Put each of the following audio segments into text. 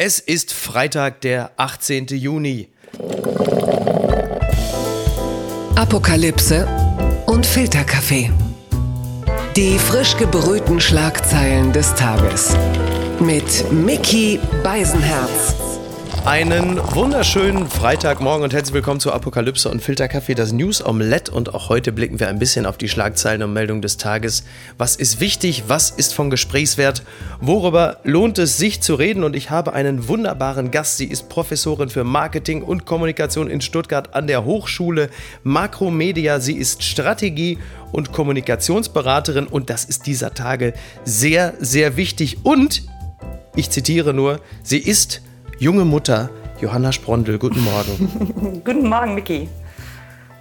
Es ist Freitag, der 18. Juni. Apokalypse und Filterkaffee. Die frisch gebrühten Schlagzeilen des Tages. Mit Mickey Beisenherz. Einen wunderschönen Freitagmorgen und herzlich willkommen zu Apokalypse und Filterkaffee, das News Omelette. Und auch heute blicken wir ein bisschen auf die Schlagzeilen und Meldungen des Tages. Was ist wichtig? Was ist von Gesprächswert? Worüber lohnt es sich zu reden? Und ich habe einen wunderbaren Gast. Sie ist Professorin für Marketing und Kommunikation in Stuttgart an der Hochschule Makromedia. Sie ist Strategie- und Kommunikationsberaterin und das ist dieser Tage sehr, sehr wichtig. Und ich zitiere nur, sie ist junge Mutter Johanna Sprondel. Guten Morgen. Guten Morgen, Micky.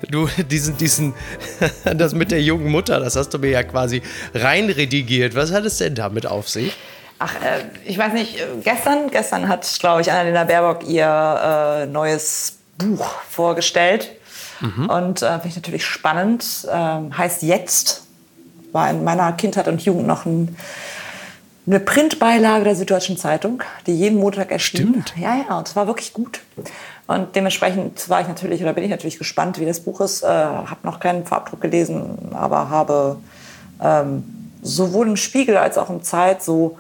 Du, diesen, diesen, das mit der jungen Mutter, das hast du mir ja quasi reinredigiert. Was hat es denn damit auf sich? Ach, äh, ich weiß nicht, gestern, gestern hat, glaube ich, Annalena Baerbock ihr äh, neues Buch vorgestellt. Mhm. Und äh, finde ich natürlich spannend. Ähm, heißt Jetzt. War in meiner Kindheit und Jugend noch ein eine Printbeilage der Süddeutschen Zeitung, die jeden Montag erschien. Stimmt. Ja, ja, und es war wirklich gut. Und dementsprechend war ich natürlich oder bin ich natürlich gespannt, wie das Buch ist. Äh, habe noch keinen Farbdruck gelesen, aber habe ähm, sowohl im Spiegel als auch im Zeit so,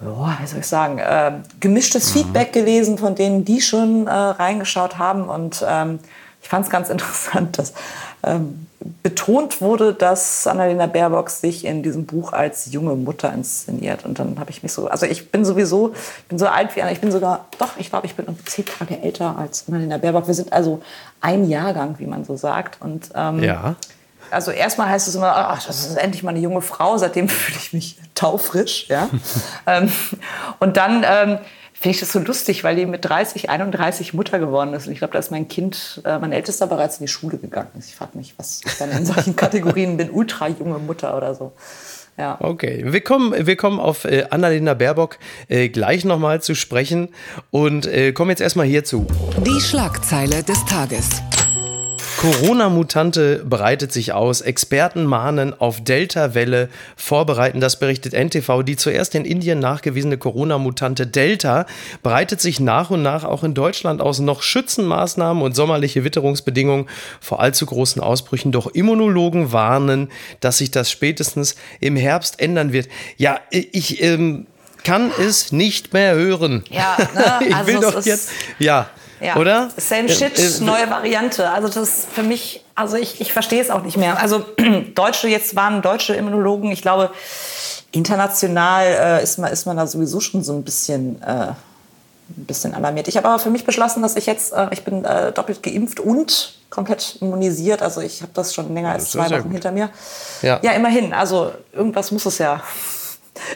ja, wie soll ich sagen, äh, gemischtes mhm. Feedback gelesen von denen, die schon äh, reingeschaut haben. Und ähm, ich fand es ganz interessant, dass betont wurde, dass Annalena Baerbock sich in diesem Buch als junge Mutter inszeniert. Und dann habe ich mich so, also ich bin sowieso, ich bin so alt wie Anna, ich bin sogar, doch, ich glaube, ich bin um zehn Tage älter als Annalena Baerbock. Wir sind also ein Jahrgang, wie man so sagt. Und ähm, ja. Also erstmal heißt es immer, ach, das ist endlich mal eine junge Frau. Seitdem fühle ich mich taufrisch, ja. ähm, und dann ähm, finde ich das so lustig, weil die mit 30, 31 Mutter geworden ist. Und ich glaube, da ist mein Kind, äh, mein Ältester, bereits in die Schule gegangen. Ich frage mich, was ich dann in solchen Kategorien bin, ultra junge Mutter oder so. Ja. Okay, wir kommen, wir kommen auf äh, Annalena Baerbock äh, gleich nochmal zu sprechen und äh, kommen jetzt erstmal hierzu. Die Schlagzeile des Tages. Corona-Mutante breitet sich aus. Experten mahnen auf Delta-Welle vorbereiten. Das berichtet NTV. Die zuerst in Indien nachgewiesene Corona-Mutante Delta breitet sich nach und nach auch in Deutschland aus. Noch Schützenmaßnahmen und sommerliche Witterungsbedingungen vor allzu großen Ausbrüchen. Doch Immunologen warnen, dass sich das spätestens im Herbst ändern wird. Ja, ich ähm, kann es nicht mehr hören. Ja, ne? ich will also doch jetzt. Ja. Ja. Oder? Same shit, äh, äh, neue Variante. Also das ist für mich, also ich, ich verstehe es auch nicht mehr. Also Deutsche, jetzt waren deutsche Immunologen, ich glaube, international äh, ist, man, ist man da sowieso schon so ein bisschen, äh, ein bisschen alarmiert. Ich habe aber für mich beschlossen, dass ich jetzt, äh, ich bin äh, doppelt geimpft und komplett immunisiert. Also ich habe das schon länger als zwei Wochen hinter mir. Ja. ja, immerhin. Also irgendwas muss es ja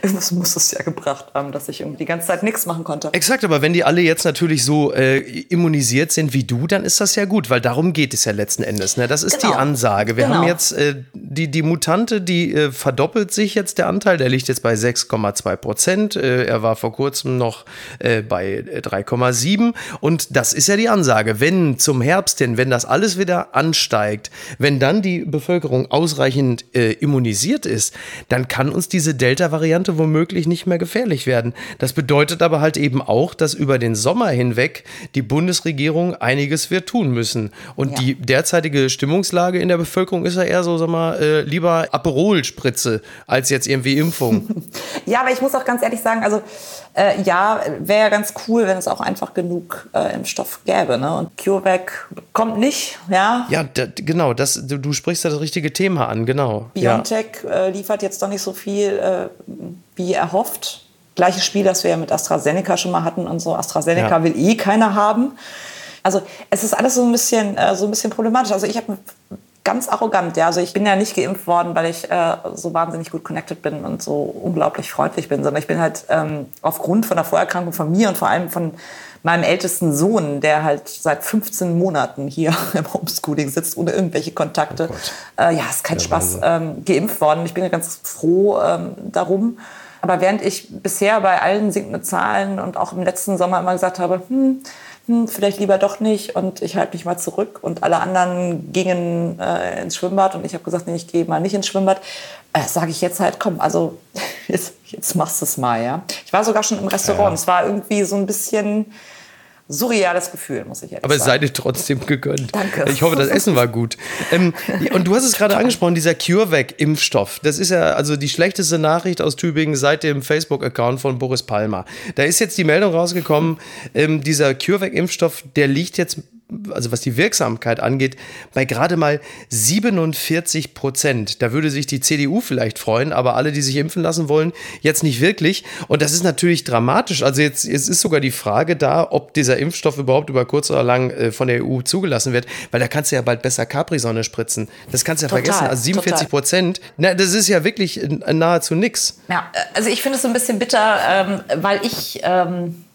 irgendwas muss es ja gebracht haben, dass ich irgendwie die ganze Zeit nichts machen konnte. Exakt, aber wenn die alle jetzt natürlich so äh, immunisiert sind wie du, dann ist das ja gut, weil darum geht es ja letzten Endes. Ne? Das ist genau. die Ansage. Wir genau. haben jetzt äh, die, die Mutante, die äh, verdoppelt sich jetzt der Anteil, der liegt jetzt bei 6,2 Prozent. Äh, er war vor kurzem noch äh, bei 3,7 und das ist ja die Ansage. Wenn zum Herbst hin, wenn das alles wieder ansteigt, wenn dann die Bevölkerung ausreichend äh, immunisiert ist, dann kann uns diese Delta-Variante Variante womöglich nicht mehr gefährlich werden. Das bedeutet aber halt eben auch, dass über den Sommer hinweg die Bundesregierung einiges wird tun müssen. Und ja. die derzeitige Stimmungslage in der Bevölkerung ist ja eher so, sag mal, äh, lieber Aperol-Spritze als jetzt irgendwie Impfung. ja, aber ich muss auch ganz ehrlich sagen, also äh, ja, wäre ja ganz cool, wenn es auch einfach genug äh, Impfstoff gäbe. Ne? Und CureVac kommt nicht, ja. Ja, genau, das, du, du, sprichst das richtige Thema an, genau. BioNTech ja. äh, liefert jetzt doch nicht so viel, äh, wie erhofft. Gleiches Spiel, das wir ja mit AstraZeneca schon mal hatten und so. AstraZeneca ja. will eh keiner haben. Also es ist alles so ein bisschen, äh, so ein bisschen problematisch. Also ich habe ganz arrogant. Ja, also ich bin ja nicht geimpft worden, weil ich äh, so wahnsinnig gut connected bin und so unglaublich freundlich bin, sondern ich bin halt ähm, aufgrund von der Vorerkrankung von mir und vor allem von meinem ältesten Sohn, der halt seit 15 Monaten hier im Homeschooling sitzt, ohne irgendwelche Kontakte. Oh äh, ja, ist kein der Spaß, ähm, geimpft worden. Ich bin ja ganz froh ähm, darum. Aber während ich bisher bei allen sinkenden Zahlen und auch im letzten Sommer immer gesagt habe, hm, hm, vielleicht lieber doch nicht und ich halte mich mal zurück. Und alle anderen gingen äh, ins Schwimmbad und ich habe gesagt, nee, ich gehe mal nicht ins Schwimmbad. Äh, Sage ich jetzt halt, komm, also jetzt, jetzt machst du es mal, ja. Ich war sogar schon im Restaurant. Ja. Es war irgendwie so ein bisschen surreales Gefühl, muss ich ehrlich Aber sagen. Aber seid ihr trotzdem gegönnt. Danke. Ich hoffe, das Essen war gut. ähm, und du hast es gerade angesprochen, dieser CureVac-Impfstoff. Das ist ja also die schlechteste Nachricht aus Tübingen seit dem Facebook-Account von Boris Palmer. Da ist jetzt die Meldung rausgekommen, ähm, dieser CureVac-Impfstoff, der liegt jetzt also was die Wirksamkeit angeht, bei gerade mal 47 Prozent. Da würde sich die CDU vielleicht freuen, aber alle, die sich impfen lassen wollen, jetzt nicht wirklich. Und das ist natürlich dramatisch. Also jetzt, jetzt ist sogar die Frage da, ob dieser Impfstoff überhaupt über kurz oder lang äh, von der EU zugelassen wird, weil da kannst du ja bald besser Capri-Sonne spritzen. Das kannst du ja total, vergessen. Also 47 Prozent, na, das ist ja wirklich nahezu nix. Ja, also ich finde es so ein bisschen bitter, ähm, weil ich ähm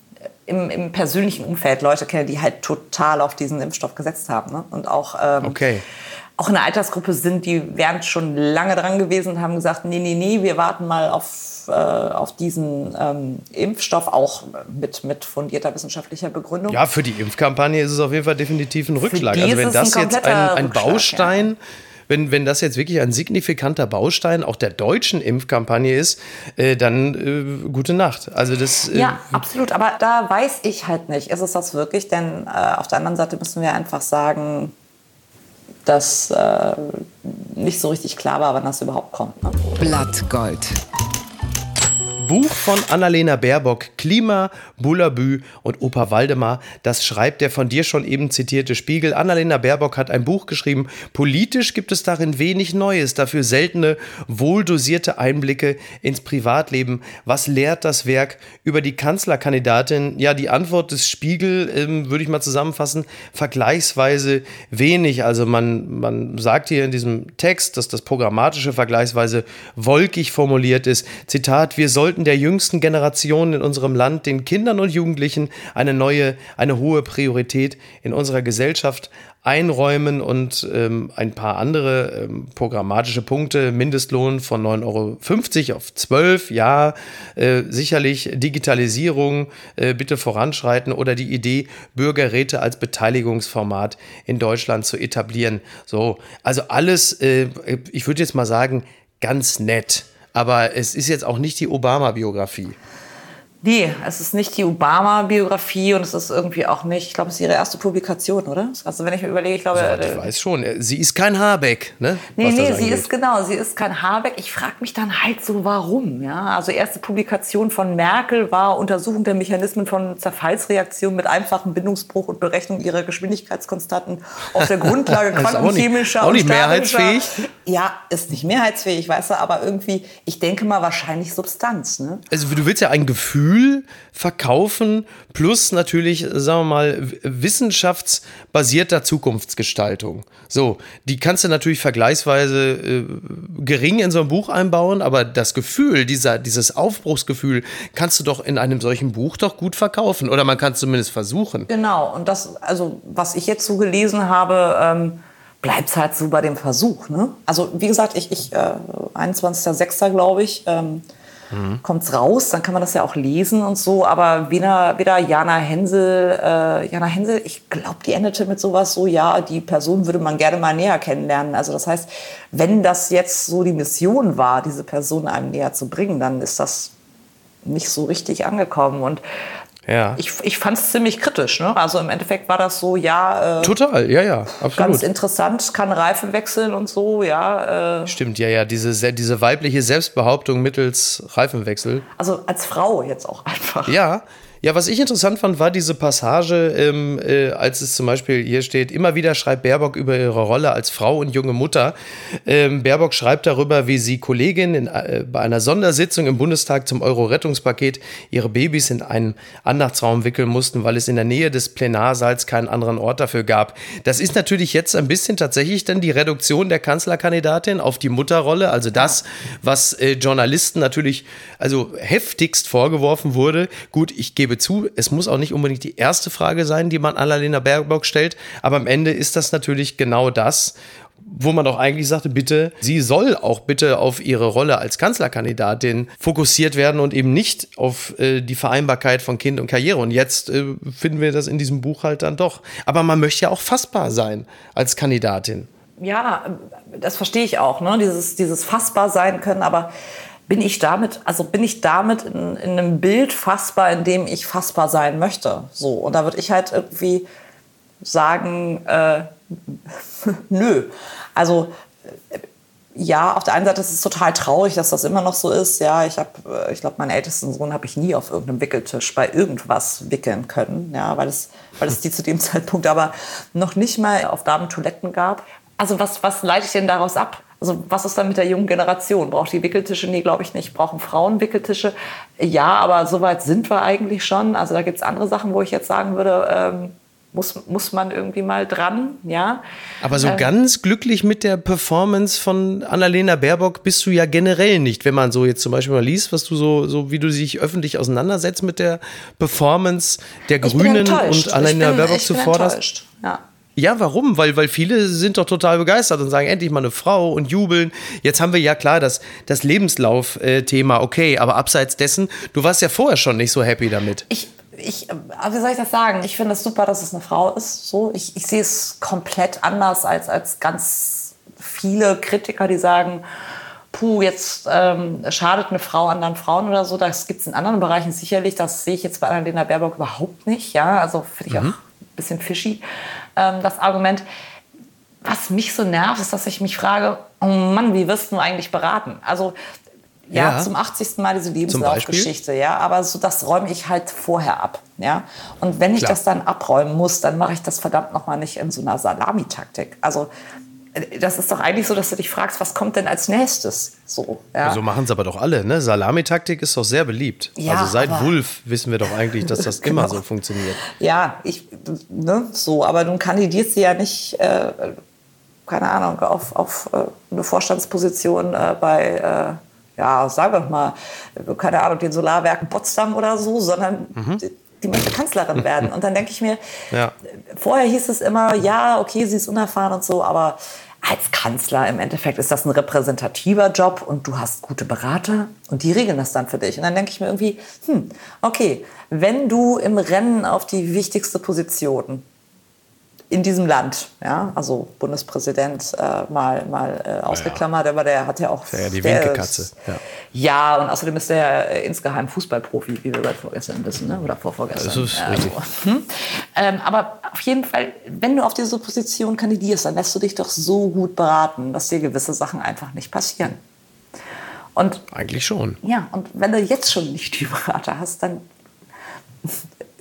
im, im, persönlichen Umfeld Leute kenne, die halt total auf diesen Impfstoff gesetzt haben. Ne? Und auch, ähm, okay. auch in der Altersgruppe sind, die wären schon lange dran gewesen und haben gesagt, nee, nee, nee, wir warten mal auf, äh, auf diesen ähm, Impfstoff, auch mit, mit fundierter wissenschaftlicher Begründung. Ja, für die Impfkampagne ist es auf jeden Fall definitiv ein Rückschlag. Also wenn das ein jetzt ein, ein Baustein... Ja wenn, wenn das jetzt wirklich ein signifikanter Baustein auch der deutschen Impfkampagne ist, äh, dann äh, gute Nacht. Also das, äh, ja, absolut. Aber da weiß ich halt nicht, ist es das wirklich? Denn äh, auf der anderen Seite müssen wir einfach sagen, dass äh, nicht so richtig klar war, wann das überhaupt kommt. Ne? Blattgold. Buch von Annalena Baerbock, Klima, Bullabü und Opa Waldemar, das schreibt der von dir schon eben zitierte Spiegel. Annalena Baerbock hat ein Buch geschrieben. Politisch gibt es darin wenig Neues, dafür seltene, wohldosierte Einblicke ins Privatleben. Was lehrt das Werk über die Kanzlerkandidatin? Ja, die Antwort des Spiegel ähm, würde ich mal zusammenfassen, vergleichsweise wenig. Also man, man sagt hier in diesem Text, dass das Programmatische vergleichsweise wolkig formuliert ist. Zitat, wir sollten sollten der jüngsten Generation in unserem Land, den Kindern und Jugendlichen, eine neue, eine hohe Priorität in unserer Gesellschaft einräumen und ähm, ein paar andere ähm, programmatische Punkte. Mindestlohn von 9,50 Euro auf 12, ja, äh, sicherlich Digitalisierung äh, bitte voranschreiten oder die Idee, Bürgerräte als Beteiligungsformat in Deutschland zu etablieren. So, also alles, äh, ich würde jetzt mal sagen, ganz nett. Aber es ist jetzt auch nicht die Obama-Biografie. Nee, es ist nicht die Obama-Biografie und es ist irgendwie auch nicht, ich glaube, es ist ihre erste Publikation, oder? Also wenn ich mir überlege, ich glaube... So, ich äh, weiß schon, sie ist kein Habeck, ne? Nee, Was nee, sie ist genau, sie ist kein Habeck. Ich frage mich dann halt so, warum, ja? Also erste Publikation von Merkel war Untersuchung der Mechanismen von Zerfallsreaktionen mit einfachem Bindungsbruch und Berechnung ihrer Geschwindigkeitskonstanten auf der Grundlage quantenchemischer auch nicht, auch nicht mehrheitsfähig? Ja, ist nicht mehrheitsfähig, weißt du, aber irgendwie, ich denke mal wahrscheinlich Substanz, ne? Also du willst ja ein Gefühl Gefühl verkaufen, plus natürlich, sagen wir mal, wissenschaftsbasierter Zukunftsgestaltung. So, die kannst du natürlich vergleichsweise äh, gering in so ein Buch einbauen, aber das Gefühl, dieser, dieses Aufbruchsgefühl, kannst du doch in einem solchen Buch doch gut verkaufen. Oder man kann es zumindest versuchen. Genau, und das, also was ich jetzt so gelesen habe, ähm bleibt es halt so bei dem Versuch. Ne? Also wie gesagt, ich, ich äh, 21.06. glaube ich, ähm, mhm. kommt es raus, dann kann man das ja auch lesen und so. Aber weder, weder Jana Hensel, äh, Jana Hensel, ich glaube, die endete mit sowas so, ja, die Person würde man gerne mal näher kennenlernen. Also das heißt, wenn das jetzt so die Mission war, diese Person einem näher zu bringen, dann ist das nicht so richtig angekommen. Und ja. Ich, ich fand es ziemlich kritisch. Ne? Also im Endeffekt war das so, ja. Äh, Total, ja, ja, absolut. Ganz interessant, kann Reifen wechseln und so, ja. Äh. Stimmt, ja, ja, diese, diese weibliche Selbstbehauptung mittels Reifenwechsel. Also als Frau jetzt auch einfach. Ja, ja, was ich interessant fand, war diese Passage, ähm, äh, als es zum Beispiel hier steht, immer wieder schreibt Baerbock über ihre Rolle als Frau und junge Mutter. Ähm, Baerbock schreibt darüber, wie sie Kollegin in, äh, bei einer Sondersitzung im Bundestag zum Euro-Rettungspaket ihre Babys in einen Andachtsraum wickeln mussten, weil es in der Nähe des Plenarsaals keinen anderen Ort dafür gab. Das ist natürlich jetzt ein bisschen tatsächlich dann die Reduktion der Kanzlerkandidatin auf die Mutterrolle, also das, was äh, Journalisten natürlich also heftigst vorgeworfen wurde. Gut, ich gebe gebe zu, es muss auch nicht unbedingt die erste Frage sein, die man Annalena Baerbock stellt, aber am Ende ist das natürlich genau das, wo man doch eigentlich sagte, bitte, sie soll auch bitte auf ihre Rolle als Kanzlerkandidatin fokussiert werden und eben nicht auf äh, die Vereinbarkeit von Kind und Karriere. Und jetzt äh, finden wir das in diesem Buch halt dann doch. Aber man möchte ja auch fassbar sein als Kandidatin. Ja, das verstehe ich auch, ne? dieses, dieses fassbar sein können, aber bin ich damit, also bin ich damit in, in einem Bild fassbar, in dem ich fassbar sein möchte. So. Und da würde ich halt irgendwie sagen, äh, nö. Also äh, ja, auf der einen Seite ist es total traurig, dass das immer noch so ist. Ja, ich habe, äh, ich glaube, meinen ältesten Sohn habe ich nie auf irgendeinem Wickeltisch bei irgendwas wickeln können, ja, weil es, weil es die zu dem Zeitpunkt aber noch nicht mal auf Damen-Toiletten gab. Also was, was leite ich denn daraus ab? Also was ist dann mit der jungen Generation? Braucht die Wickeltische? Nee, glaube ich nicht. Brauchen Frauen Wickeltische? Ja, aber so weit sind wir eigentlich schon. Also da gibt es andere Sachen, wo ich jetzt sagen würde, ähm, muss, muss man irgendwie mal dran, ja. Aber so ähm, ganz glücklich mit der Performance von Annalena Baerbock bist du ja generell nicht, wenn man so jetzt zum Beispiel mal liest, was du so, so wie du dich öffentlich auseinandersetzt mit der Performance der Grünen und Annalena bin, Baerbock zuvorderst. Ja. Ja, warum? Weil, weil viele sind doch total begeistert und sagen, endlich mal eine Frau und jubeln. Jetzt haben wir ja klar das, das Lebenslauf-Thema, okay, aber abseits dessen, du warst ja vorher schon nicht so happy damit. Ich, ich, wie soll ich das sagen? Ich finde es super, dass es eine Frau ist. So, ich, ich sehe es komplett anders als, als ganz viele Kritiker, die sagen, puh, jetzt ähm, schadet eine Frau anderen Frauen oder so. Das gibt es in anderen Bereichen sicherlich. Das sehe ich jetzt bei Annalena Baerbock überhaupt nicht. Ja, also finde ich mhm. auch ein bisschen fishy, ähm, das Argument. Was mich so nervt, ist, dass ich mich frage, oh Mann, wie wirst du eigentlich beraten? Also ja, ja, zum 80. Mal diese Lebenslaufgeschichte, ja, aber so das räume ich halt vorher ab, ja. Und wenn ich Klar. das dann abräumen muss, dann mache ich das verdammt noch mal nicht in so einer Salamitaktik. Also das ist doch eigentlich so, dass du dich fragst, was kommt denn als nächstes? So, ja. so machen es aber doch alle, ne? Salamitaktik ist doch sehr beliebt. Ja, also seit Wulf wissen wir doch eigentlich, dass das genau. immer so funktioniert. Ja, ich, ne, so, aber nun kandidierst du ja nicht, äh, keine Ahnung, auf, auf äh, eine Vorstandsposition äh, bei äh, ja, sagen wir mal, keine Ahnung, den Solarwerken Potsdam oder so, sondern mhm. Die, möchte Kanzlerin werden. Und dann denke ich mir, ja. vorher hieß es immer, ja, okay, sie ist unerfahren und so, aber als Kanzler im Endeffekt ist das ein repräsentativer Job und du hast gute Berater und die regeln das dann für dich. Und dann denke ich mir irgendwie, hm, okay, wenn du im Rennen auf die wichtigste Position in diesem Land. Ja, also Bundespräsident äh, mal, mal äh, ausgeklammert, ja. aber der hat ja auch. Ja, die Winkekatze. Ja. ja, und außerdem ist der äh, insgeheim Fußballprofi, wie wir seit vorgestern wissen, ne? oder vorvorgestern. Das ist richtig. Also, hm? ähm, aber auf jeden Fall, wenn du auf diese Position kandidierst, dann lässt du dich doch so gut beraten, dass dir gewisse Sachen einfach nicht passieren. Und, Eigentlich schon. Ja, und wenn du jetzt schon nicht die Berater hast, dann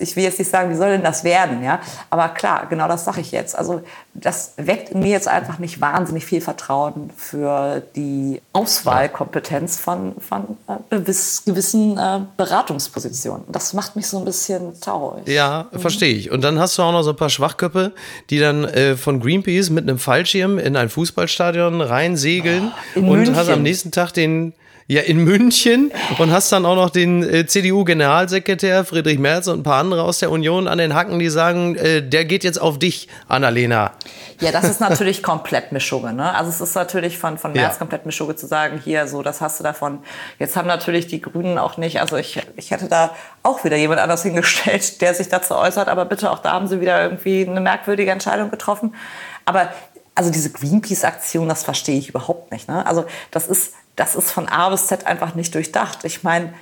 ich will jetzt nicht sagen, wie soll denn das werden, ja? Aber klar, genau das sage ich jetzt. Also das weckt in mir jetzt einfach nicht wahnsinnig viel Vertrauen für die Auswahlkompetenz von, von äh, gewissen äh, Beratungspositionen. Das macht mich so ein bisschen traurig. Ja, mhm. verstehe ich. Und dann hast du auch noch so ein paar Schwachköpfe, die dann äh, von Greenpeace mit einem Fallschirm in ein Fußballstadion reinsegeln oh, und München. hast am nächsten Tag den ja, in München und hast dann auch noch den äh, CDU-Generalsekretär Friedrich Merz und ein paar andere aus der Union an den Hacken, die sagen, äh, der geht jetzt auf dich, Annalena. Ja, das ist natürlich komplett Mischugge. Ne? Also es ist natürlich von, von Merz ja. komplett Mischugge zu sagen, hier, so, das hast du davon. Jetzt haben natürlich die Grünen auch nicht, also ich, ich hätte da auch wieder jemand anders hingestellt, der sich dazu äußert, aber bitte, auch da haben sie wieder irgendwie eine merkwürdige Entscheidung getroffen. Aber also diese Greenpeace-Aktion, das verstehe ich überhaupt nicht. Ne? Also das ist das ist von A bis Z einfach nicht durchdacht. Ich meine,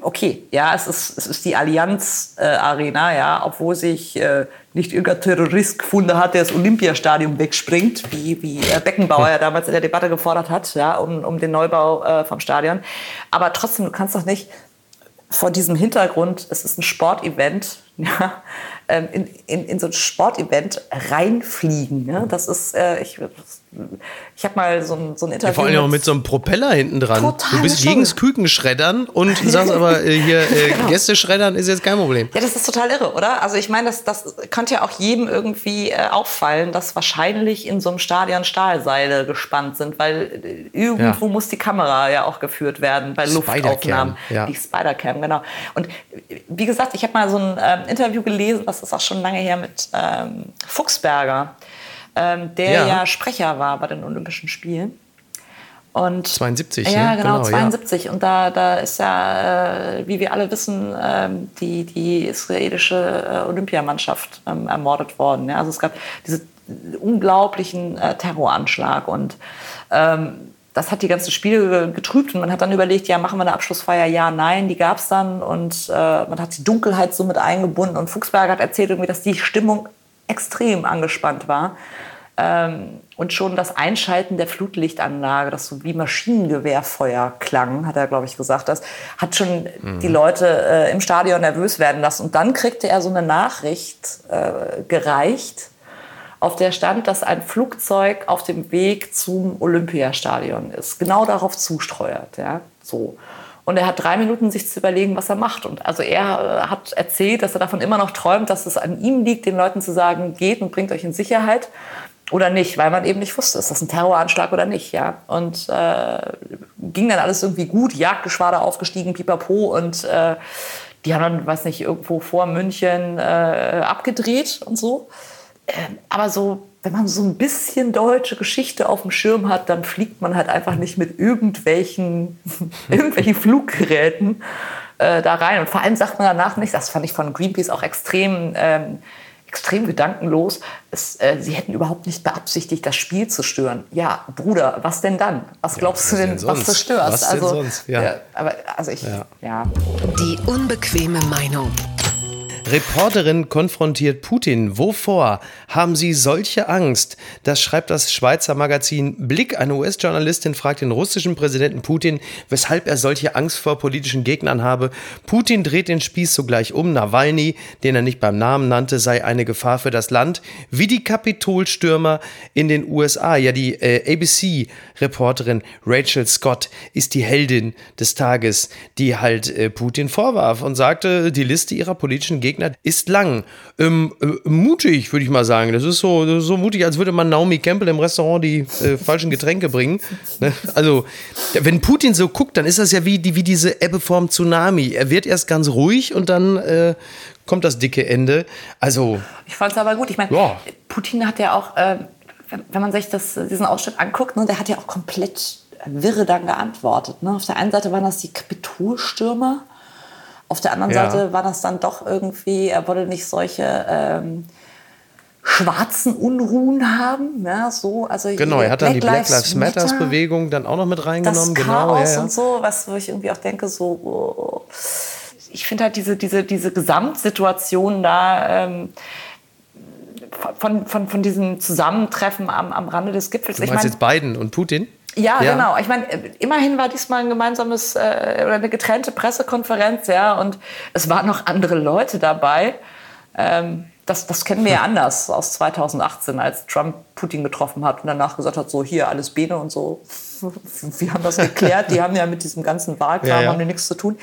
okay, ja, es ist, es ist die Allianz-Arena, äh, ja, obwohl sich äh, nicht irgendein Terrorist gefunden hat, der das Olympiastadion wegspringt, wie, wie äh, Beckenbauer ja damals in der Debatte gefordert hat, ja, um, um den Neubau äh, vom Stadion. Aber trotzdem, du kannst doch nicht vor diesem Hintergrund, es ist ein Sportevent, ja, ähm, in, in, in so ein Sportevent reinfliegen. Ne? Das ist, äh, ich, ich habe mal so ein, so ein Interview. Ja, vor allem auch mit so einem Propeller hinten dran. Total du bist gegen das Kükenschreddern und sagst aber, äh, hier äh, genau. Gäste schreddern ist jetzt kein Problem. Ja, das ist total irre, oder? Also ich meine, das, das könnte ja auch jedem irgendwie äh, auffallen, dass wahrscheinlich in so einem Stadion Stahlseile gespannt sind, weil äh, irgendwo ja. muss die Kamera ja auch geführt werden bei Luftaufnahmen. Ja. Die Spider-Cam, genau. Und wie gesagt, ich habe mal so ein ähm, Interview gelesen, das ist auch schon lange her, mit ähm, Fuchsberger ähm, der ja. ja. Sprecher war bei den Olympischen Spielen. Und, 72, ja, ne? genau, genau 72. Ja. Und da, da ist ja, äh, wie wir alle wissen, äh, die, die israelische äh, Olympiamannschaft ähm, ermordet worden. Ja? Also es gab diesen unglaublichen äh, Terroranschlag und ähm, das hat die ganzen Spiele getrübt und man hat dann überlegt, ja, machen wir eine Abschlussfeier? Ja, nein, die gab es dann und äh, man hat die Dunkelheit so mit eingebunden und Fuchsberger hat erzählt irgendwie, dass die Stimmung extrem angespannt war. Ähm, und schon das Einschalten der Flutlichtanlage, das so wie Maschinengewehrfeuer klang, hat er, glaube ich, gesagt, das hat schon mhm. die Leute äh, im Stadion nervös werden lassen. Und dann kriegte er so eine Nachricht äh, gereicht, auf der stand, dass ein Flugzeug auf dem Weg zum Olympiastadion ist, genau darauf zusteuert. Ja? So. Und er hat drei Minuten, sich zu überlegen, was er macht. Und also er äh, hat erzählt, dass er davon immer noch träumt, dass es an ihm liegt, den Leuten zu sagen, geht und bringt euch in Sicherheit oder nicht, weil man eben nicht wusste, ist das ein Terroranschlag oder nicht, ja. Und äh, ging dann alles irgendwie gut, Jagdgeschwader aufgestiegen, pipapo und äh, die haben dann, weiß nicht, irgendwo vor München äh, abgedreht und so. Ähm, aber so wenn man so ein bisschen deutsche Geschichte auf dem Schirm hat, dann fliegt man halt einfach nicht mit irgendwelchen, irgendwelchen Fluggeräten äh, da rein. Und vor allem sagt man danach nicht, das fand ich von Greenpeace auch extrem, ähm, extrem gedankenlos, es, äh, sie hätten überhaupt nicht beabsichtigt, das Spiel zu stören. Ja, Bruder, was denn dann? Was glaubst ja, was du denn, was du störst? Was also, denn sonst? Ja. Äh, aber also ich, ja. ja. Die unbequeme Meinung. Reporterin konfrontiert Putin. Wovor haben Sie solche Angst? Das schreibt das Schweizer Magazin Blick. Eine US-Journalistin fragt den russischen Präsidenten Putin, weshalb er solche Angst vor politischen Gegnern habe. Putin dreht den Spieß sogleich um. Nawalny, den er nicht beim Namen nannte, sei eine Gefahr für das Land. Wie die Kapitolstürmer in den USA. Ja, die äh, ABC-Reporterin Rachel Scott ist die Heldin des Tages, die halt äh, Putin vorwarf und sagte, die Liste ihrer politischen Gegner Gegner ist lang. Ähm, äh, mutig, würde ich mal sagen. Das ist, so, das ist so mutig, als würde man Naomi Campbell im Restaurant die äh, falschen Getränke bringen. Ne? Also, wenn Putin so guckt, dann ist das ja wie, die, wie diese Ebbe vorm Tsunami. Er wird erst ganz ruhig und dann äh, kommt das dicke Ende. Also. Ich fand es aber gut. Ich meine, ja. Putin hat ja auch, äh, wenn man sich das, diesen Ausschnitt anguckt, ne, der hat ja auch komplett wirre dann geantwortet. Ne? Auf der einen Seite waren das die Kapitolstürmer. Auf der anderen ja. Seite war das dann doch irgendwie, er wollte nicht solche ähm, schwarzen Unruhen haben. Ja, so, also genau, er hat dann Black die Black Lives Matter Bewegung dann auch noch mit reingenommen. Das genau, Chaos ja, ja. und so, was wo ich irgendwie auch denke, so oh, ich finde halt diese, diese, diese Gesamtsituation da ähm, von, von, von diesem Zusammentreffen am, am Rande des Gipfels. Du meinst ich mein, jetzt Biden und Putin? Ja, ja, genau. Ich meine, immerhin war diesmal ein gemeinsames äh, oder eine getrennte Pressekonferenz, ja, und es waren noch andere Leute dabei. Ähm, das, das kennen wir ja anders aus 2018, als Trump Putin getroffen hat und danach gesagt hat, so hier alles Bene und so. Wir haben das geklärt. Die haben ja mit diesem ganzen Wahlkram ja, ja. haben nichts zu tun.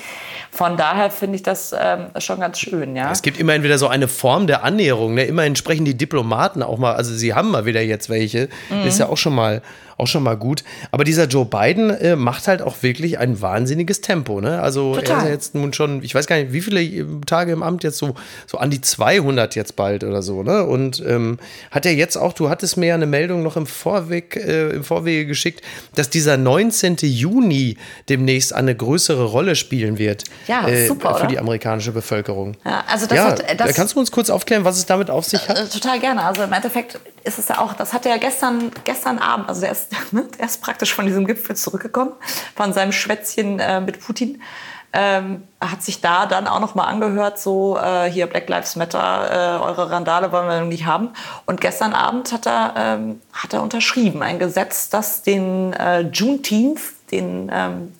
Von daher finde ich das ähm, schon ganz schön, ja. Es gibt immerhin wieder so eine Form der Annäherung. Ne? Immerhin sprechen die Diplomaten auch mal, also sie haben mal wieder jetzt welche. Mhm. Ist ja auch schon mal auch schon mal gut. Aber dieser Joe Biden äh, macht halt auch wirklich ein wahnsinniges Tempo. Ne? Also Total. er ist ja jetzt nun schon, ich weiß gar nicht, wie viele äh, Tage im Amt jetzt so, so an die 200 jetzt bald oder so. Ne? Und ähm, hat er jetzt auch, du hattest mir ja eine Meldung noch im Vorweg, äh, im Vorwege geschickt, dass dieser 19. Juni demnächst eine größere Rolle spielen wird. Ja, äh, super, Für oder? die amerikanische Bevölkerung. Ja, also das ja, hat, das, kannst du uns kurz aufklären, was es damit auf sich hat? Äh, total gerne. Also im Endeffekt ist es ja auch, das hat er ja gestern, gestern Abend, also der ist, ne, der ist praktisch von diesem Gipfel zurückgekommen, von seinem Schwätzchen äh, mit Putin. Ähm, hat sich da dann auch noch mal angehört, so äh, hier Black Lives Matter, äh, eure Randale wollen wir nicht haben. Und gestern Abend hat er, ähm, hat er unterschrieben, ein Gesetz, das den äh, Juneteenth, den ähm,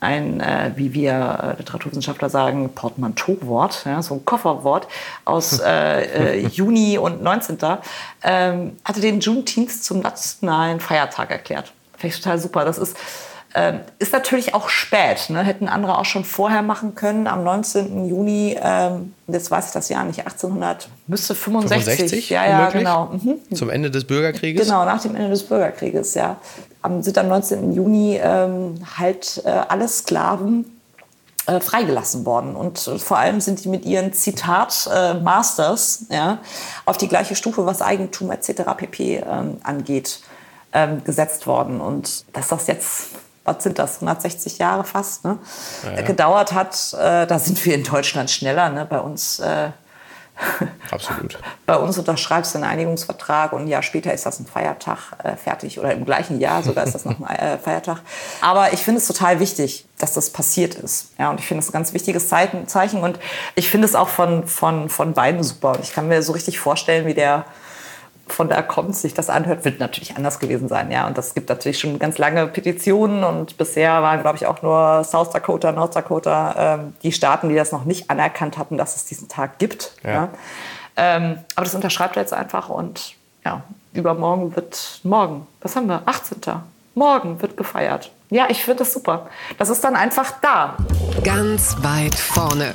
ein, äh, wie wir äh, Literaturwissenschaftler sagen, Portmanteau-Wort, ja, so ein Kofferwort aus äh, äh Juni und 19. Ähm, hatte den Juneteenth zum nationalen Feiertag erklärt. Finde ich total super. Das ist ähm, ist natürlich auch spät. Ne? Hätten andere auch schon vorher machen können. Am 19. Juni, ähm, jetzt weiß ich das Jahr nicht, 1800, müsste 65. 65 ja, ja, genau. Mhm. Zum Ende des Bürgerkrieges? Genau, nach dem Ende des Bürgerkrieges, ja. Am, sind am 19. Juni ähm, halt äh, alle Sklaven äh, freigelassen worden. Und äh, vor allem sind die mit ihren Zitat äh, Masters ja, auf die gleiche Stufe, was Eigentum etc. pp. Ähm, angeht, ähm, gesetzt worden. Und dass das jetzt was sind das, 160 Jahre fast, ne? Ja, ja. gedauert hat. Äh, da sind wir in Deutschland schneller. Ne? Bei uns. Äh, Absolut. Bei uns unterschreibst du einen Einigungsvertrag und ein Jahr später ist das ein Feiertag äh, fertig oder im gleichen Jahr sogar ist das noch ein äh, Feiertag. Aber ich finde es total wichtig, dass das passiert ist. Ja, und ich finde es ein ganz wichtiges Zeichen und ich finde es auch von, von, von beiden super. Und ich kann mir so richtig vorstellen, wie der von da kommt, sich das anhört, wird natürlich anders gewesen sein. Ja, und das gibt natürlich schon ganz lange Petitionen und bisher waren, glaube ich, auch nur South Dakota, North Dakota ähm, die Staaten, die das noch nicht anerkannt hatten, dass es diesen Tag gibt. Ja. ja. Ähm, aber das unterschreibt er jetzt einfach und ja, übermorgen wird morgen, was haben wir? 18. Morgen wird gefeiert. Ja, ich finde das super. Das ist dann einfach da. Ganz weit vorne.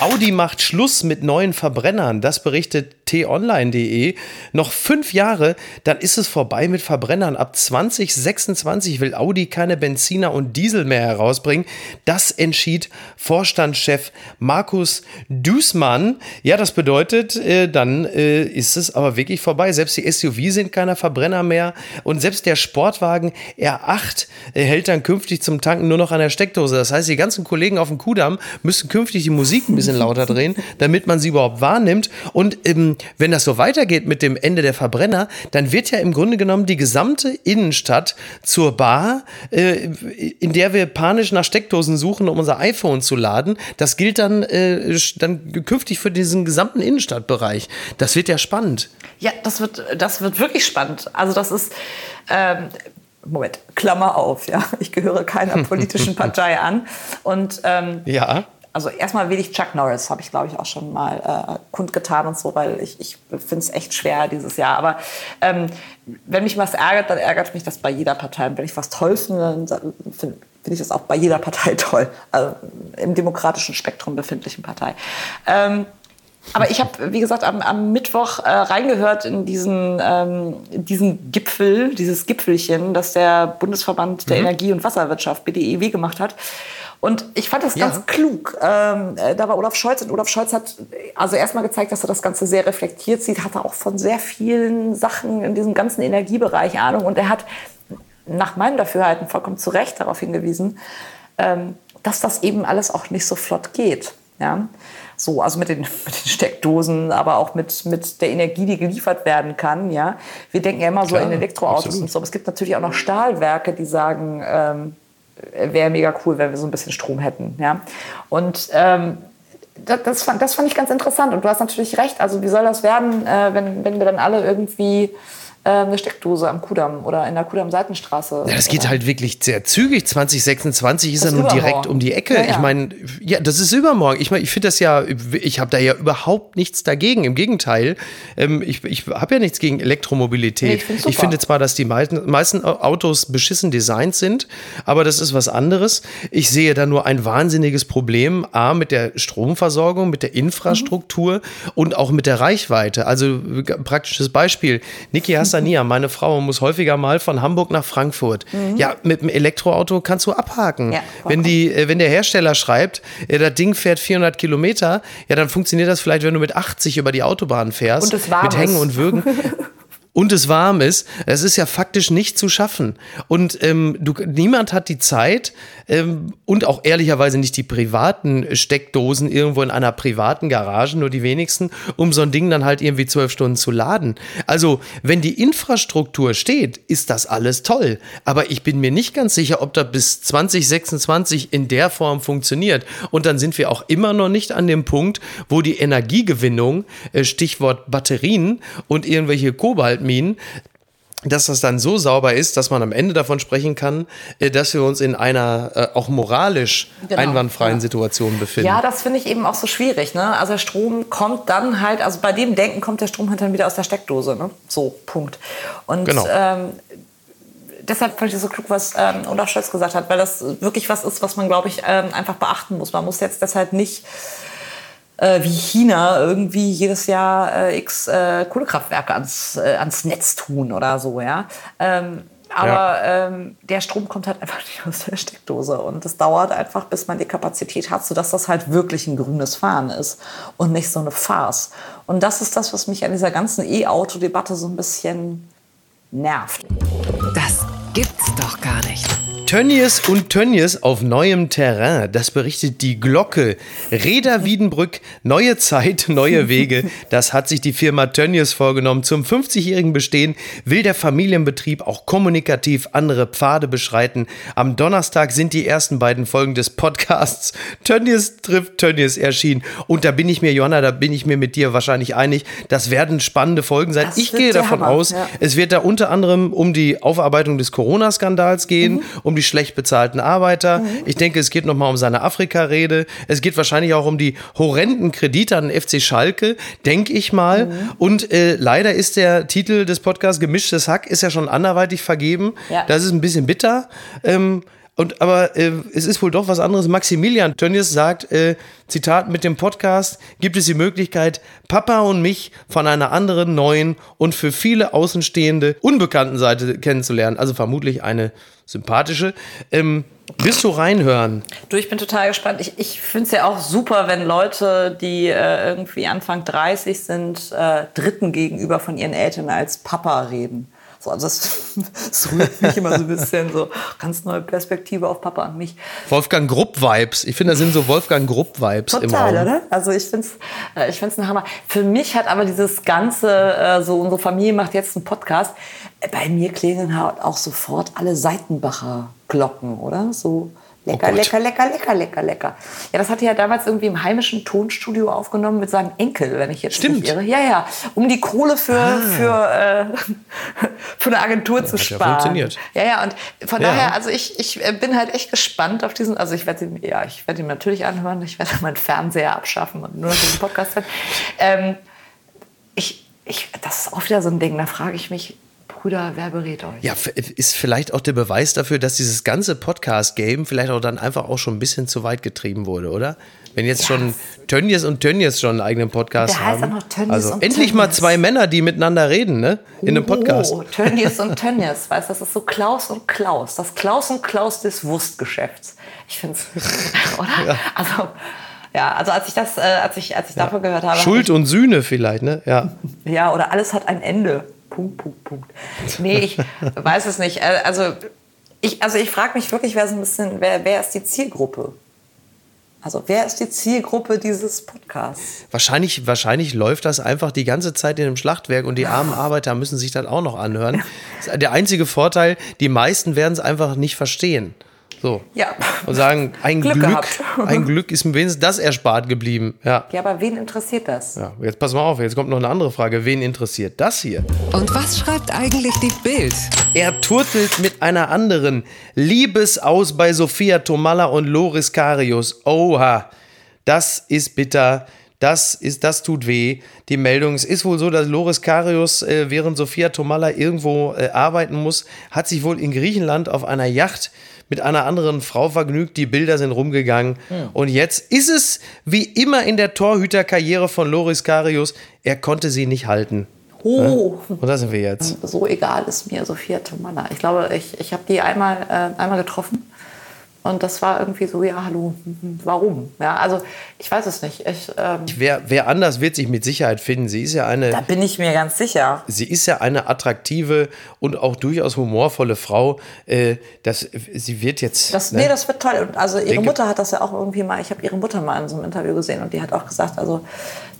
Audi macht Schluss mit neuen Verbrennern. Das berichtet t-online.de. Noch fünf Jahre, dann ist es vorbei mit Verbrennern. Ab 2026 will Audi keine Benziner und Diesel mehr herausbringen. Das entschied Vorstandschef Markus Düßmann. Ja, das bedeutet, äh, dann äh, ist es aber wirklich vorbei. Selbst die SUV sind keine Verbrenner mehr und selbst der Sportwagen R8 äh, hält dann künftig zum Tanken nur noch an der Steckdose. Das heißt, die ganzen Kollegen auf dem Kudamm müssen künftig die Musik ein bisschen lauter drehen, damit man sie überhaupt wahrnimmt. Und ähm, wenn das so weitergeht mit dem Ende der Verbrenner, dann wird ja im Grunde genommen die gesamte Innenstadt zur Bar, äh, in der wir panisch nach Steckdosen suchen, um unser iPhone zu laden. Das gilt dann, äh, dann künftig für diesen gesamten Innenstadtbereich. Das wird ja spannend. Ja, das wird, das wird wirklich spannend. Also das ist, ähm, Moment, Klammer auf, ja. Ich gehöre keiner politischen Partei an. Und ähm, ja also erstmal will ich Chuck Norris, habe ich glaube ich auch schon mal äh, kundgetan und so, weil ich, ich finde es echt schwer dieses Jahr. Aber ähm, wenn mich was ärgert, dann ärgert mich das bei jeder Partei. Und wenn ich was toll finde, dann finde find ich das auch bei jeder Partei toll. Also im demokratischen Spektrum befindlichen Partei. Ähm, aber ich habe, wie gesagt, am, am Mittwoch äh, reingehört in diesen, ähm, diesen Gipfel, dieses Gipfelchen, das der Bundesverband der mhm. Energie- und Wasserwirtschaft, BDEW, gemacht hat. Und ich fand das ja. ganz klug. Ähm, äh, da war Olaf Scholz und Olaf Scholz hat also erstmal gezeigt, dass er das Ganze sehr reflektiert sieht, hatte auch von sehr vielen Sachen in diesem ganzen Energiebereich Ahnung und er hat nach meinem Dafürhalten vollkommen zu Recht darauf hingewiesen, ähm, dass das eben alles auch nicht so flott geht. Ja? So, also mit den, mit den Steckdosen, aber auch mit, mit der Energie, die geliefert werden kann. Ja? Wir denken ja immer Klar, so in Elektroautos absolut. und so, aber es gibt natürlich auch noch Stahlwerke, die sagen, ähm, wäre mega cool, wenn wir so ein bisschen Strom hätten. Ja? Und ähm, das, das, fand, das fand ich ganz interessant. Und du hast natürlich recht. Also wie soll das werden, äh, wenn, wenn wir dann alle irgendwie eine Steckdose am Kudamm oder in der Kudamm-Seitenstraße. Ja, das geht halt wirklich sehr zügig. 2026 ist ja nun direkt um die Ecke. Ja, ja. Ich meine, ja, das ist übermorgen. Ich meine, ich finde das ja, ich habe da ja überhaupt nichts dagegen. Im Gegenteil, ähm, ich, ich habe ja nichts gegen Elektromobilität. Nee, ich, ich, finde zwar, dass die meisten, meisten Autos beschissen designt sind, aber das ist was anderes. Ich sehe da nur ein wahnsinniges Problem, A, mit der Stromversorgung, mit der Infrastruktur mhm. und auch mit der Reichweite. Also praktisches Beispiel. Niki, hast Tansania. Meine Frau muss häufiger mal von Hamburg nach Frankfurt. Mhm. Ja, mit dem Elektroauto kannst du abhaken. Ja, wenn, die, äh, wenn der Hersteller schreibt, äh, das Ding fährt 400 Kilometer, ja, dann funktioniert das vielleicht, wenn du mit 80 über die Autobahn fährst. Und es warm mit Hängen und Würgen. und es warm ist, es ist ja faktisch nicht zu schaffen. Und ähm, du, niemand hat die Zeit, ähm, und auch ehrlicherweise nicht die privaten Steckdosen irgendwo in einer privaten Garage, nur die wenigsten, um so ein Ding dann halt irgendwie zwölf Stunden zu laden. Also, wenn die Infrastruktur steht, ist das alles toll. Aber ich bin mir nicht ganz sicher, ob das bis 2026 in der Form funktioniert. Und dann sind wir auch immer noch nicht an dem Punkt, wo die Energiegewinnung, äh, Stichwort Batterien und irgendwelche Kobaltminen, dass das dann so sauber ist, dass man am Ende davon sprechen kann, äh, dass wir uns in einer äh, auch moralisch genau, einwandfreien ja. Situation befinden. Ja, das finde ich eben auch so schwierig. Ne? Also der Strom kommt dann halt, also bei dem Denken kommt der Strom halt dann wieder aus der Steckdose. Ne? So, Punkt. Und genau. ähm, deshalb fand ich das so klug, was ähm, Olaf Scholz gesagt hat, weil das wirklich was ist, was man, glaube ich, ähm, einfach beachten muss. Man muss jetzt deshalb nicht äh, wie China irgendwie jedes Jahr äh, x äh, Kohlekraftwerke ans, äh, ans Netz tun oder so, ja. Ähm, aber ja. ähm, der Strom kommt halt einfach nicht aus der Steckdose und es dauert einfach, bis man die Kapazität hat, sodass das halt wirklich ein grünes Fahren ist und nicht so eine Farce. Und das ist das, was mich an dieser ganzen E-Auto-Debatte so ein bisschen nervt. Das gibt's doch gar nicht. Tönnies und Tönnies auf neuem Terrain, das berichtet die Glocke. Reda Wiedenbrück, neue Zeit, neue Wege. Das hat sich die Firma Tönnies vorgenommen. Zum 50-jährigen Bestehen will der Familienbetrieb auch kommunikativ andere Pfade beschreiten. Am Donnerstag sind die ersten beiden Folgen des Podcasts Tönnies trifft Tönnies erschienen. Und da bin ich mir, Johanna, da bin ich mir mit dir wahrscheinlich einig, das werden spannende Folgen sein. Das ich gehe davon Hammer, aus, ja. es wird da unter anderem um die Aufarbeitung des Corona-Skandals gehen, mhm. um die schlecht bezahlten Arbeiter. Mhm. Ich denke, es geht nochmal um seine Afrika-Rede. Es geht wahrscheinlich auch um die horrenden Kredite an den FC Schalke, denke ich mal. Mhm. Und äh, leider ist der Titel des Podcasts Gemischtes Hack ist ja schon anderweitig vergeben. Ja. Das ist ein bisschen bitter. Ähm, und aber äh, es ist wohl doch was anderes. Maximilian Tönnies sagt, äh, Zitat, mit dem Podcast gibt es die Möglichkeit, Papa und mich von einer anderen, neuen und für viele Außenstehende unbekannten Seite kennenzulernen. Also vermutlich eine sympathische. Ähm, willst du reinhören? Du, ich bin total gespannt. Ich, ich finde es ja auch super, wenn Leute, die äh, irgendwie Anfang 30 sind, äh, Dritten gegenüber von ihren Eltern als Papa reden. So, also das, das rührt mich immer so ein bisschen so ganz neue Perspektive auf Papa und mich. Wolfgang Grupp-Vibes. Ich finde, da sind so Wolfgang Grupp-Vibes im Raum. oder? Also ich finde es äh, ich find's ein Hammer. Für mich hat aber dieses ganze, äh, so unsere Familie macht jetzt einen Podcast, äh, bei mir klingeln halt auch sofort alle Seitenbacher Glocken, oder? So Lecker, oh lecker, lecker, lecker, lecker, lecker. Ja, das hat er ja damals irgendwie im heimischen Tonstudio aufgenommen mit seinem Enkel, wenn ich jetzt Stimmt. nicht irre. Ja, ja, um die Kohle für, ah. für, äh, für eine Agentur das zu sparen. Ja, funktioniert. Ja, ja, und von ja. daher, also ich, ich äh, bin halt echt gespannt auf diesen, also ich werde ihn, ja, ich werde ihn natürlich anhören, ich werde meinen Fernseher abschaffen und nur noch diesen Podcast hören. Ähm, ich, ich, das ist auch wieder so ein Ding, da frage ich mich, Brüder, wer berät euch? Ja, ist vielleicht auch der Beweis dafür, dass dieses ganze Podcast-Game vielleicht auch dann einfach auch schon ein bisschen zu weit getrieben wurde, oder? Wenn jetzt ja. schon Tönnies und Tönnies schon einen eigenen Podcast der haben. Heißt auch noch Tönnies also und endlich Tönnies. mal zwei Männer, die miteinander reden, ne? In einem Podcast. Oh, Tönnies und Tönnies, weißt du, das ist so Klaus und Klaus. Das Klaus und Klaus des Wurstgeschäfts. Ich finde es, oder? Ja. Also, ja, also als ich das, äh, als ich, als ich ja. davon gehört habe. Schuld und Sühne vielleicht, ne? Ja. Ja, oder alles hat ein Ende. Punkt, Punkt, Punkt. Nee, ich weiß es nicht. Also ich, also ich frage mich wirklich, wer, so ein bisschen, wer, wer ist die Zielgruppe? Also wer ist die Zielgruppe dieses Podcasts? Wahrscheinlich, wahrscheinlich läuft das einfach die ganze Zeit in einem Schlachtwerk und die armen Arbeiter müssen sich das auch noch anhören. Der einzige Vorteil, die meisten werden es einfach nicht verstehen. So. Ja. Und sagen, ein Glück, Glück ein Glück ist mir wenigstens das erspart geblieben. Ja. ja, aber wen interessiert das? Ja, jetzt pass mal auf, jetzt kommt noch eine andere Frage. Wen interessiert das hier? Und was schreibt eigentlich die Bild? Er turtelt mit einer anderen. Liebesaus bei Sophia Tomalla und Loris Karius. Oha, das ist bitter. Das, ist, das tut weh. Die Meldung, es ist wohl so, dass Loris Karius, äh, während Sophia Tomalla irgendwo äh, arbeiten muss, hat sich wohl in Griechenland auf einer Yacht mit einer anderen Frau vergnügt. Die Bilder sind rumgegangen. Hm. Und jetzt ist es wie immer in der Torhüterkarriere von Loris Karius. Er konnte sie nicht halten. Oh. Und da sind wir jetzt. So egal ist mir Sophia Tomalla. Ich glaube, ich, ich habe die einmal, äh, einmal getroffen. Und das war irgendwie so, ja, hallo, warum? Ja, also ich weiß es nicht. Ich, ähm wer, wer anders wird sich mit Sicherheit finden. Sie ist ja eine. Da bin ich mir ganz sicher. Sie ist ja eine attraktive und auch durchaus humorvolle Frau. Äh, das, sie wird jetzt. Das, ne? Nee, das wird toll. Und also ihre Mutter hat das ja auch irgendwie mal, ich habe ihre Mutter mal in so einem Interview gesehen und die hat auch gesagt, also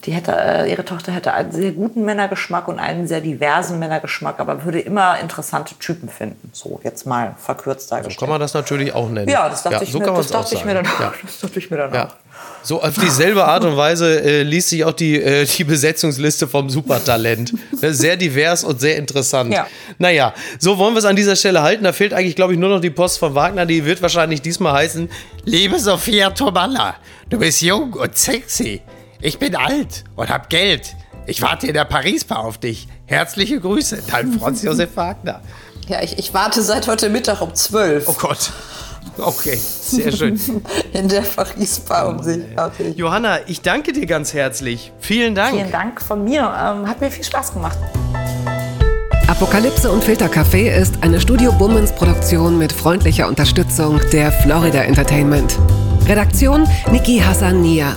die hätte, äh, ihre Tochter hätte einen sehr guten Männergeschmack und einen sehr diversen Männergeschmack, aber würde immer interessante Typen finden. So, jetzt mal verkürzt dargestellt. So kann man das natürlich auch nennen. Ja, das dachte, ja, ich, so mir, das dachte ich mir dann auch. Ja. Das dachte ich mir dann auch. So auf dieselbe Art und Weise äh, liest sich auch die, äh, die Besetzungsliste vom Supertalent. Ne, sehr divers und sehr interessant. Ja. Naja, so wollen wir es an dieser Stelle halten. Da fehlt eigentlich, glaube ich, nur noch die Post von Wagner. Die wird wahrscheinlich diesmal heißen: Liebe Sophia Tomalla, du bist jung und sexy. Ich bin alt und hab Geld. Ich warte in der Paris-Bar auf dich. Herzliche Grüße, dein Franz Josef Wagner. Ja, ich, ich warte seit heute Mittag um 12. Oh Gott. Okay, sehr schön. In der Paris-Bar um sich. Okay. Johanna, ich danke dir ganz herzlich. Vielen Dank. Vielen Dank von mir. Ähm, hat mir viel Spaß gemacht. Apokalypse und Filtercafé ist eine Studio Bummens Produktion mit freundlicher Unterstützung der Florida Entertainment. Redaktion Niki Hassania.